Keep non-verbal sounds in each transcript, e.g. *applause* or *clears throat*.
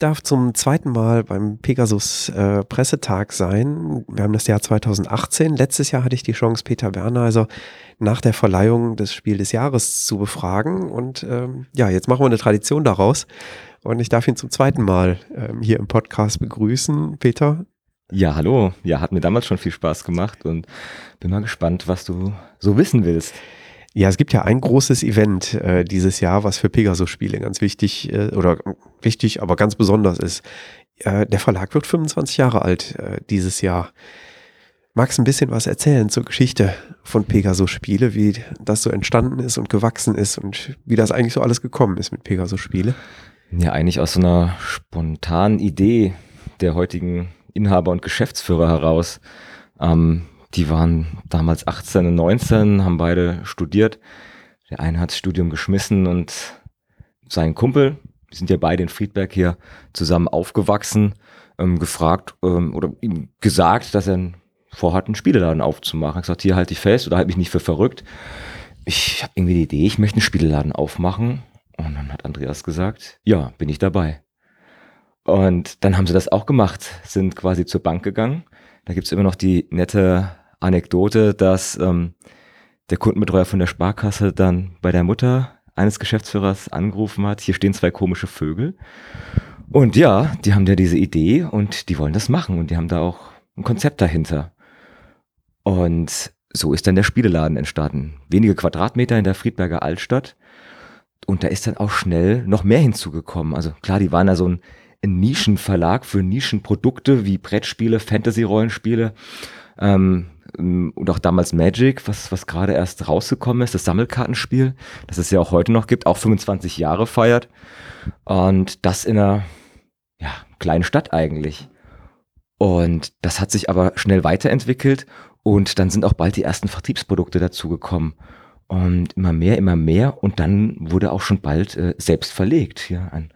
Darf zum zweiten Mal beim Pegasus äh, Pressetag sein. Wir haben das Jahr 2018. Letztes Jahr hatte ich die Chance, Peter Werner also nach der Verleihung des Spiel des Jahres zu befragen. Und ähm, ja, jetzt machen wir eine Tradition daraus. Und ich darf ihn zum zweiten Mal ähm, hier im Podcast begrüßen. Peter. Ja, hallo. Ja, hat mir damals schon viel Spaß gemacht und bin mal gespannt, was du so wissen willst. Ja, es gibt ja ein großes Event äh, dieses Jahr, was für Pegasus-Spiele ganz wichtig äh, oder wichtig, aber ganz besonders ist. Äh, der Verlag wird 25 Jahre alt äh, dieses Jahr. Magst ein bisschen was erzählen zur Geschichte von Pegasus-Spiele, wie das so entstanden ist und gewachsen ist und wie das eigentlich so alles gekommen ist mit Pegasus-Spiele? Ja, eigentlich aus so einer spontanen Idee der heutigen Inhaber und Geschäftsführer heraus. Ähm, die waren damals 18 und 19, haben beide studiert. Der eine hat das Studium geschmissen und sein Kumpel, die sind ja beide in Friedberg hier zusammen aufgewachsen, ähm, gefragt ähm, oder ihm gesagt, dass er vorhat, einen Spieleladen aufzumachen. Er hat gesagt, hier halte ich fest oder halte mich nicht für verrückt. Ich habe irgendwie die Idee, ich möchte einen Spieleladen aufmachen. Und dann hat Andreas gesagt, ja, bin ich dabei. Und dann haben sie das auch gemacht, sind quasi zur Bank gegangen. Da gibt's immer noch die nette Anekdote, dass ähm, der Kundenbetreuer von der Sparkasse dann bei der Mutter eines Geschäftsführers angerufen hat, hier stehen zwei komische Vögel. Und ja, die haben ja diese Idee und die wollen das machen und die haben da auch ein Konzept dahinter. Und so ist dann der Spieleladen entstanden. Wenige Quadratmeter in der Friedberger Altstadt. Und da ist dann auch schnell noch mehr hinzugekommen. Also klar, die waren ja so ein Nischenverlag für Nischenprodukte wie Brettspiele, Fantasy-Rollenspiele. Ähm, und auch damals Magic, was, was gerade erst rausgekommen ist, das Sammelkartenspiel, das es ja auch heute noch gibt, auch 25 Jahre feiert. Und das in einer ja, kleinen Stadt eigentlich. Und das hat sich aber schnell weiterentwickelt und dann sind auch bald die ersten Vertriebsprodukte dazugekommen. Und immer mehr, immer mehr. Und dann wurde auch schon bald äh, selbst verlegt. Ja, ein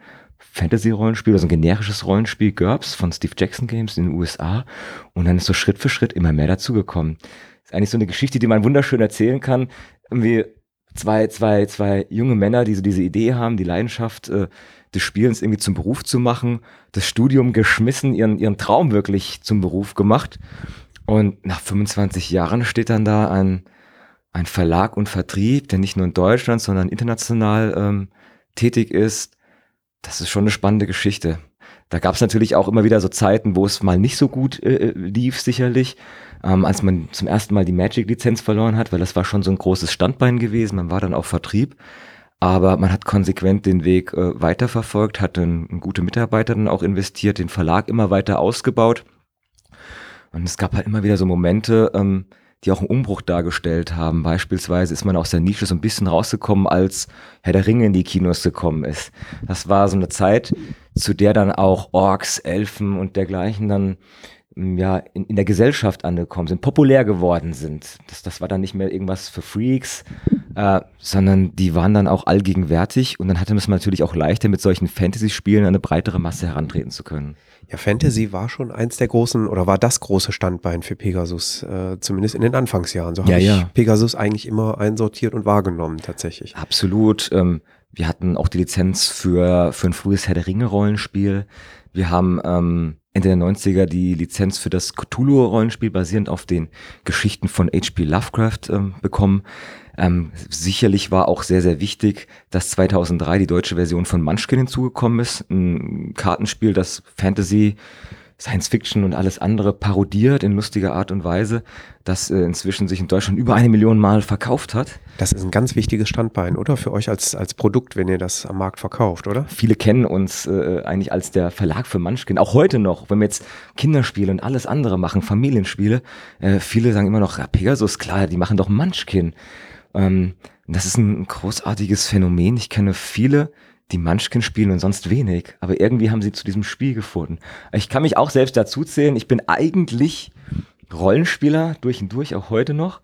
Fantasy-Rollenspiel, also ein generisches Rollenspiel GURPS von Steve Jackson Games in den USA. Und dann ist so Schritt für Schritt immer mehr dazugekommen. Ist eigentlich so eine Geschichte, die man wunderschön erzählen kann. Irgendwie zwei, zwei, zwei junge Männer, die so diese Idee haben, die Leidenschaft äh, des Spielens irgendwie zum Beruf zu machen, das Studium geschmissen, ihren, ihren Traum wirklich zum Beruf gemacht. Und nach 25 Jahren steht dann da ein, ein Verlag und Vertrieb, der nicht nur in Deutschland, sondern international ähm, tätig ist, das ist schon eine spannende Geschichte. Da gab es natürlich auch immer wieder so Zeiten, wo es mal nicht so gut äh, äh, lief, sicherlich. Ähm, als man zum ersten Mal die Magic-Lizenz verloren hat, weil das war schon so ein großes Standbein gewesen. Man war dann auch Vertrieb. Aber man hat konsequent den Weg äh, weiterverfolgt, hat einen, gute Mitarbeiter dann auch investiert, den Verlag immer weiter ausgebaut. Und es gab halt immer wieder so Momente, ähm, die auch einen Umbruch dargestellt haben. Beispielsweise ist man aus der Nische so ein bisschen rausgekommen, als Herr der Ringe in die Kinos gekommen ist. Das war so eine Zeit, zu der dann auch Orks, Elfen und dergleichen dann mm, ja, in, in der Gesellschaft angekommen sind, populär geworden sind. Das, das war dann nicht mehr irgendwas für Freaks, äh, sondern die waren dann auch allgegenwärtig und dann hatte man es natürlich auch leichter, mit solchen Fantasy-Spielen an eine breitere Masse herantreten zu können. Ja, Fantasy war schon eins der großen oder war das große Standbein für Pegasus, äh, zumindest in den Anfangsjahren. So habe ja, ich ja. Pegasus eigentlich immer einsortiert und wahrgenommen, tatsächlich. Absolut. Ähm, wir hatten auch die Lizenz für, für ein frühes Herr der Ringe-Rollenspiel. Wir haben ähm, Ende der 90er die Lizenz für das Cthulhu-Rollenspiel basierend auf den Geschichten von H.P. Lovecraft ähm, bekommen. Ähm, sicherlich war auch sehr, sehr wichtig, dass 2003 die deutsche Version von Munchkin hinzugekommen ist. Ein Kartenspiel, das Fantasy, Science Fiction und alles andere parodiert in lustiger Art und Weise, das äh, inzwischen sich in Deutschland über eine Million Mal verkauft hat. Das ist ein ganz wichtiges Standbein, oder? Für euch als, als Produkt, wenn ihr das am Markt verkauft, oder? Viele kennen uns äh, eigentlich als der Verlag für Munchkin. Auch heute noch, wenn wir jetzt Kinderspiele und alles andere machen, Familienspiele, äh, viele sagen immer noch, ja, Pegasus, klar, die machen doch Munchkin. Ähm, das ist ein großartiges Phänomen. Ich kenne viele, die Munchkin spielen und sonst wenig, aber irgendwie haben sie zu diesem Spiel gefunden. Ich kann mich auch selbst dazu zählen. Ich bin eigentlich Rollenspieler durch und durch, auch heute noch.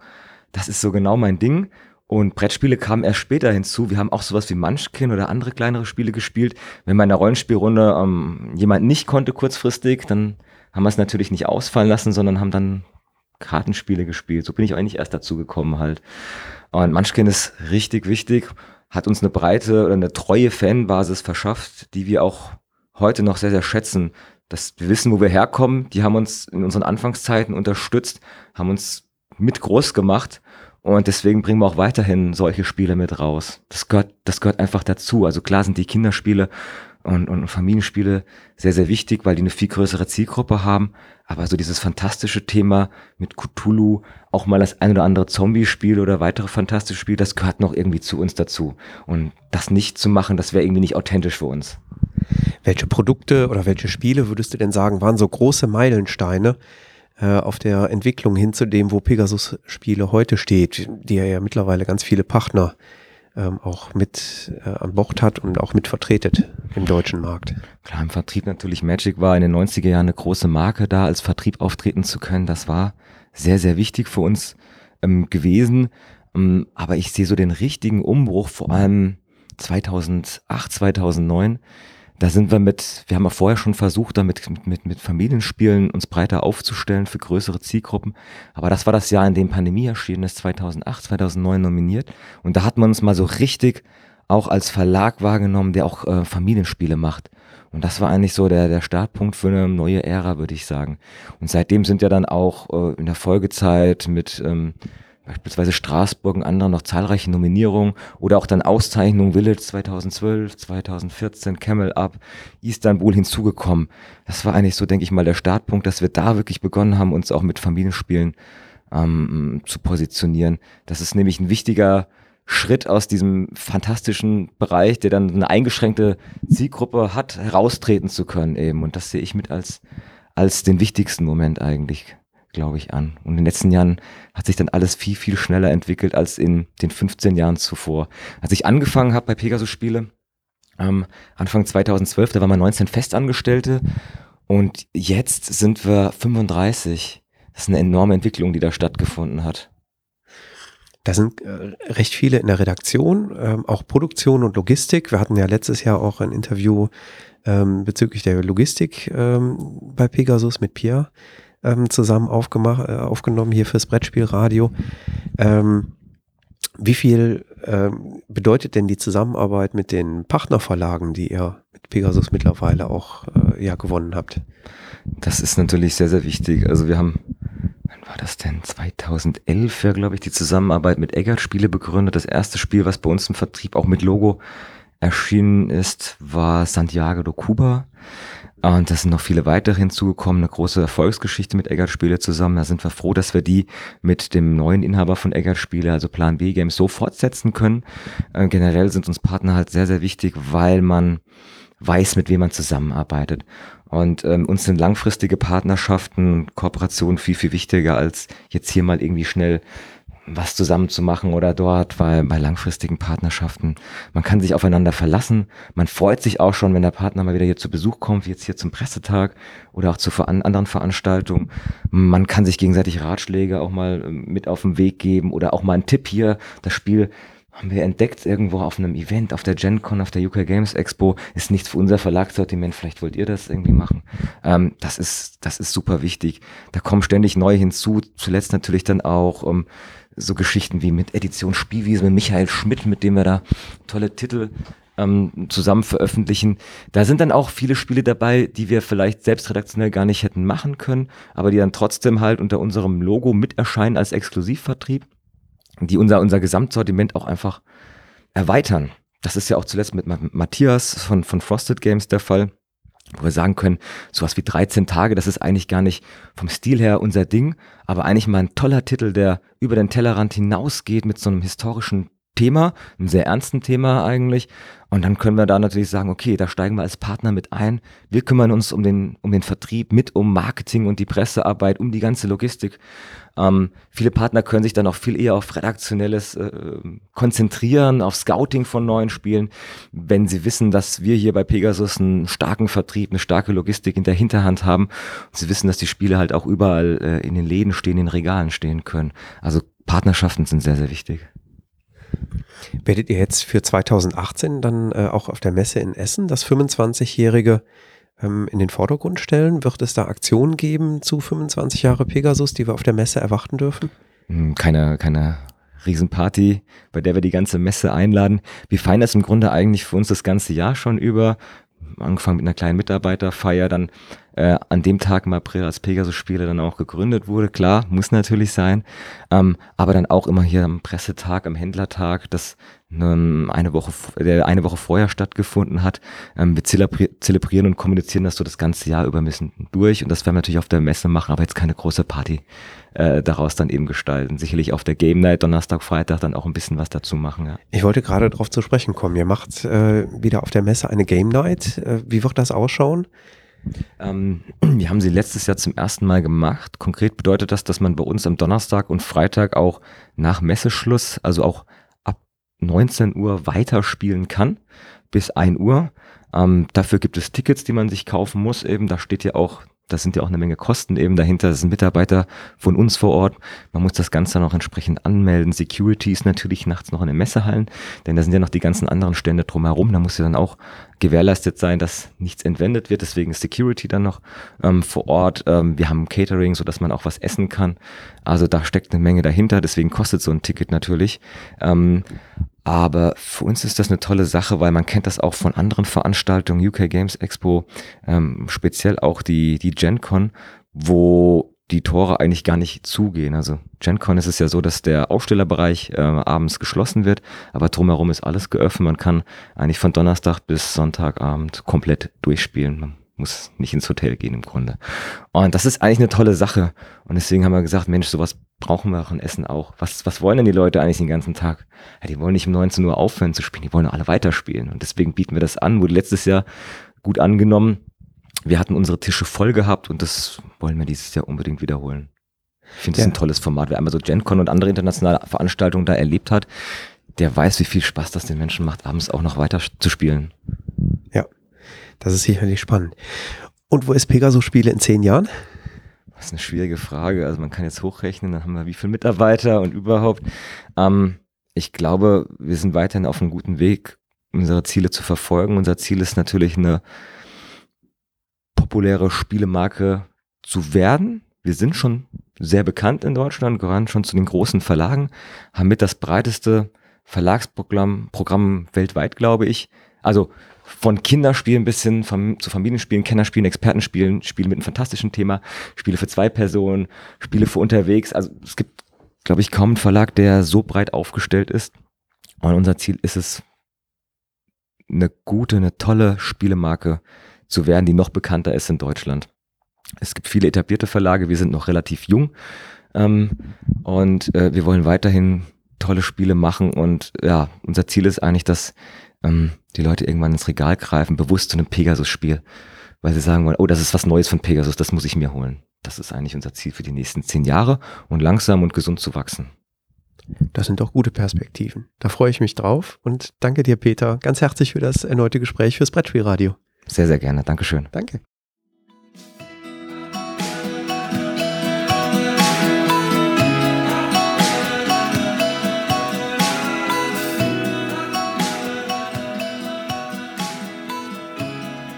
Das ist so genau mein Ding. Und Brettspiele kamen erst später hinzu. Wir haben auch sowas wie Munchkin oder andere kleinere Spiele gespielt. Wenn man in einer Rollenspielrunde ähm, jemand nicht konnte kurzfristig, dann haben wir es natürlich nicht ausfallen lassen, sondern haben dann Kartenspiele gespielt. So bin ich eigentlich erst dazu gekommen halt. Und Munchkin ist richtig wichtig, hat uns eine breite oder eine treue Fanbasis verschafft, die wir auch heute noch sehr, sehr schätzen. Dass wir wissen, wo wir herkommen. Die haben uns in unseren Anfangszeiten unterstützt, haben uns mit groß gemacht und deswegen bringen wir auch weiterhin solche Spiele mit raus. Das gehört, das gehört einfach dazu. Also klar sind die Kinderspiele und, und Familienspiele sehr, sehr wichtig, weil die eine viel größere Zielgruppe haben. Aber so dieses fantastische Thema mit Cthulhu, auch mal das ein oder andere Zombie-Spiel oder weitere fantastische Spiele, das gehört noch irgendwie zu uns dazu. Und das nicht zu machen, das wäre irgendwie nicht authentisch für uns. Welche Produkte oder welche Spiele würdest du denn sagen, waren so große Meilensteine, äh, auf der Entwicklung hin zu dem, wo Pegasus Spiele heute steht, die er ja mittlerweile ganz viele Partner ähm, auch mit äh, an Bord hat und auch mit vertretet im deutschen Markt. Klar, im Vertrieb natürlich Magic war in den 90er Jahren eine große Marke da, als Vertrieb auftreten zu können. Das war sehr, sehr wichtig für uns ähm, gewesen. Ähm, aber ich sehe so den richtigen Umbruch vor allem 2008, 2009 da sind wir mit, wir haben ja vorher schon versucht, damit mit, mit, mit Familienspielen uns breiter aufzustellen für größere Zielgruppen. Aber das war das Jahr, in dem Pandemie erschienen ist, 2008, 2009 nominiert. Und da hat man uns mal so richtig auch als Verlag wahrgenommen, der auch äh, Familienspiele macht. Und das war eigentlich so der, der Startpunkt für eine neue Ära, würde ich sagen. Und seitdem sind ja dann auch äh, in der Folgezeit mit ähm, beispielsweise Straßburg und anderen noch zahlreiche Nominierungen oder auch dann Auszeichnungen Village 2012, 2014, Camel Up, Istanbul hinzugekommen. Das war eigentlich so, denke ich mal, der Startpunkt, dass wir da wirklich begonnen haben, uns auch mit Familienspielen ähm, zu positionieren. Das ist nämlich ein wichtiger Schritt aus diesem fantastischen Bereich, der dann eine eingeschränkte Zielgruppe hat, heraustreten zu können eben. Und das sehe ich mit als, als den wichtigsten Moment eigentlich glaube ich, an. Und in den letzten Jahren hat sich dann alles viel, viel schneller entwickelt als in den 15 Jahren zuvor. Als ich angefangen habe bei Pegasus Spiele, ähm, Anfang 2012, da waren wir 19 Festangestellte und jetzt sind wir 35. Das ist eine enorme Entwicklung, die da stattgefunden hat. Da sind äh, recht viele in der Redaktion, ähm, auch Produktion und Logistik. Wir hatten ja letztes Jahr auch ein Interview ähm, bezüglich der Logistik ähm, bei Pegasus mit Pierre ähm, zusammen aufgemacht, äh, aufgenommen hier fürs Brettspielradio. Ähm, wie viel ähm, bedeutet denn die Zusammenarbeit mit den Partnerverlagen, die ihr mit Pegasus mittlerweile auch äh, ja gewonnen habt? Das ist natürlich sehr, sehr wichtig. Also wir haben, wann war das denn? 2011 ja, glaube ich, die Zusammenarbeit mit Eggert Spiele begründet. Das erste Spiel, was bei uns im Vertrieb auch mit Logo erschienen ist, war Santiago do Cuba. Und da sind noch viele weitere hinzugekommen, eine große Erfolgsgeschichte mit Eggert Spiele zusammen. Da sind wir froh, dass wir die mit dem neuen Inhaber von Eggert Spiele, also Plan B Games, so fortsetzen können. Äh, generell sind uns Partner halt sehr, sehr wichtig, weil man weiß, mit wem man zusammenarbeitet. Und ähm, uns sind langfristige Partnerschaften, Kooperationen viel, viel wichtiger als jetzt hier mal irgendwie schnell was zusammen zu machen oder dort, weil bei langfristigen Partnerschaften, man kann sich aufeinander verlassen. Man freut sich auch schon, wenn der Partner mal wieder hier zu Besuch kommt, wie jetzt hier zum Pressetag oder auch zu anderen Veranstaltungen. Man kann sich gegenseitig Ratschläge auch mal ähm, mit auf den Weg geben oder auch mal einen Tipp hier. Das Spiel haben wir entdeckt irgendwo auf einem Event, auf der GenCon, auf der UK Games Expo, ist nichts für unser Verlagssortiment, vielleicht wollt ihr das irgendwie machen. Ähm, das ist, das ist super wichtig. Da kommen ständig neue hinzu, zuletzt natürlich dann auch, ähm, so Geschichten wie mit Edition Spielwiese, mit Michael Schmidt, mit dem wir da tolle Titel ähm, zusammen veröffentlichen. Da sind dann auch viele Spiele dabei, die wir vielleicht selbst redaktionell gar nicht hätten machen können, aber die dann trotzdem halt unter unserem Logo mit erscheinen als Exklusivvertrieb, die unser, unser Gesamtsortiment auch einfach erweitern. Das ist ja auch zuletzt mit Matthias von, von Frosted Games der Fall wo wir sagen können, sowas wie 13 Tage, das ist eigentlich gar nicht vom Stil her unser Ding, aber eigentlich mal ein toller Titel, der über den Tellerrand hinausgeht mit so einem historischen Thema, einem sehr ernsten Thema eigentlich. Und dann können wir da natürlich sagen, okay, da steigen wir als Partner mit ein. Wir kümmern uns um den, um den Vertrieb, mit um Marketing und die Pressearbeit, um die ganze Logistik. Ähm, viele Partner können sich dann auch viel eher auf redaktionelles äh, konzentrieren, auf Scouting von neuen Spielen, wenn sie wissen, dass wir hier bei Pegasus einen starken Vertrieb, eine starke Logistik in der Hinterhand haben. Und sie wissen, dass die Spiele halt auch überall äh, in den Läden stehen, in den Regalen stehen können. Also Partnerschaften sind sehr, sehr wichtig. Werdet ihr jetzt für 2018 dann äh, auch auf der Messe in Essen das 25-jährige ähm, in den Vordergrund stellen? Wird es da Aktionen geben zu 25 Jahre Pegasus, die wir auf der Messe erwarten dürfen? Hm, keine, keine Riesenparty, bei der wir die ganze Messe einladen. Wir feiern das im Grunde eigentlich für uns das ganze Jahr schon über. Angefangen mit einer kleinen Mitarbeiterfeier, dann äh, an dem Tag im April, als Pegasus-Spiele dann auch gegründet wurde. Klar, muss natürlich sein. Ähm, aber dann auch immer hier am Pressetag, am Händlertag, das ähm, eine Woche, der eine Woche vorher stattgefunden hat. Ähm, wir zelebri zelebrieren und kommunizieren das so das ganze Jahr über ein bisschen durch. Und das werden wir natürlich auf der Messe machen, aber jetzt keine große Party äh, daraus dann eben gestalten. Sicherlich auf der Game Night, Donnerstag, Freitag dann auch ein bisschen was dazu machen. Ja. Ich wollte gerade darauf zu sprechen kommen. Ihr macht äh, wieder auf der Messe eine Game Night. Äh, wie wird das ausschauen? Ähm, *clears throat* wir haben sie letztes Jahr zum ersten Mal gemacht. Konkret bedeutet das, dass man bei uns am Donnerstag und Freitag auch nach Messeschluss, also auch 19 Uhr weiterspielen kann bis 1 Uhr. Ähm, dafür gibt es Tickets, die man sich kaufen muss. Eben, da steht ja auch das sind ja auch eine Menge Kosten eben dahinter. Das sind Mitarbeiter von uns vor Ort. Man muss das Ganze noch entsprechend anmelden. Security ist natürlich nachts noch in den Messehallen, denn da sind ja noch die ganzen anderen Stände drumherum. Da muss ja dann auch gewährleistet sein, dass nichts entwendet wird. Deswegen ist Security dann noch ähm, vor Ort. Ähm, wir haben Catering, so dass man auch was essen kann. Also da steckt eine Menge dahinter. Deswegen kostet so ein Ticket natürlich. Ähm, aber für uns ist das eine tolle Sache, weil man kennt das auch von anderen Veranstaltungen, UK Games Expo, ähm, speziell auch die, die GenCon, wo die Tore eigentlich gar nicht zugehen. Also GenCon ist es ja so, dass der Aufstellerbereich äh, abends geschlossen wird, aber drumherum ist alles geöffnet. Man kann eigentlich von Donnerstag bis Sonntagabend komplett durchspielen. Muss nicht ins Hotel gehen im Grunde. Und das ist eigentlich eine tolle Sache. Und deswegen haben wir gesagt, Mensch, sowas brauchen wir auch in Essen auch. Was, was wollen denn die Leute eigentlich den ganzen Tag? Ja, die wollen nicht um 19 Uhr aufhören zu spielen, die wollen alle weiterspielen. Und deswegen bieten wir das an, wurde letztes Jahr gut angenommen. Wir hatten unsere Tische voll gehabt und das wollen wir dieses Jahr unbedingt wiederholen. Ich finde es ja. ein tolles Format. Wer einmal so GenCon und andere internationale Veranstaltungen da erlebt hat, der weiß, wie viel Spaß das den Menschen macht, abends auch noch weiter zu spielen. Das ist sicherlich spannend. Und wo ist Pegasus Spiele in zehn Jahren? Das ist eine schwierige Frage. Also man kann jetzt hochrechnen, dann haben wir wie viele Mitarbeiter und überhaupt. Ähm, ich glaube, wir sind weiterhin auf einem guten Weg, unsere Ziele zu verfolgen. Unser Ziel ist natürlich eine populäre Spielemarke zu werden. Wir sind schon sehr bekannt in Deutschland, gehören schon zu den großen Verlagen, haben mit das breiteste Verlagsprogramm Programm weltweit, glaube ich. Also von Kinderspielen bis hin vom, zu Familienspielen, Kennerspielen, Expertenspielen, Spiele mit einem fantastischen Thema, Spiele für zwei Personen, Spiele für unterwegs. Also es gibt, glaube ich, kaum einen Verlag, der so breit aufgestellt ist. Und unser Ziel ist es, eine gute, eine tolle Spielemarke zu werden, die noch bekannter ist in Deutschland. Es gibt viele etablierte Verlage, wir sind noch relativ jung ähm, und äh, wir wollen weiterhin tolle Spiele machen und ja, unser Ziel ist eigentlich, dass ähm, die Leute irgendwann ins Regal greifen, bewusst zu einem Pegasus-Spiel, weil sie sagen wollen, oh, das ist was Neues von Pegasus, das muss ich mir holen. Das ist eigentlich unser Ziel für die nächsten zehn Jahre und langsam und gesund zu wachsen. Das sind doch gute Perspektiven. Da freue ich mich drauf und danke dir, Peter, ganz herzlich für das erneute Gespräch fürs Brettspielradio. Sehr, sehr gerne. Dankeschön. Danke.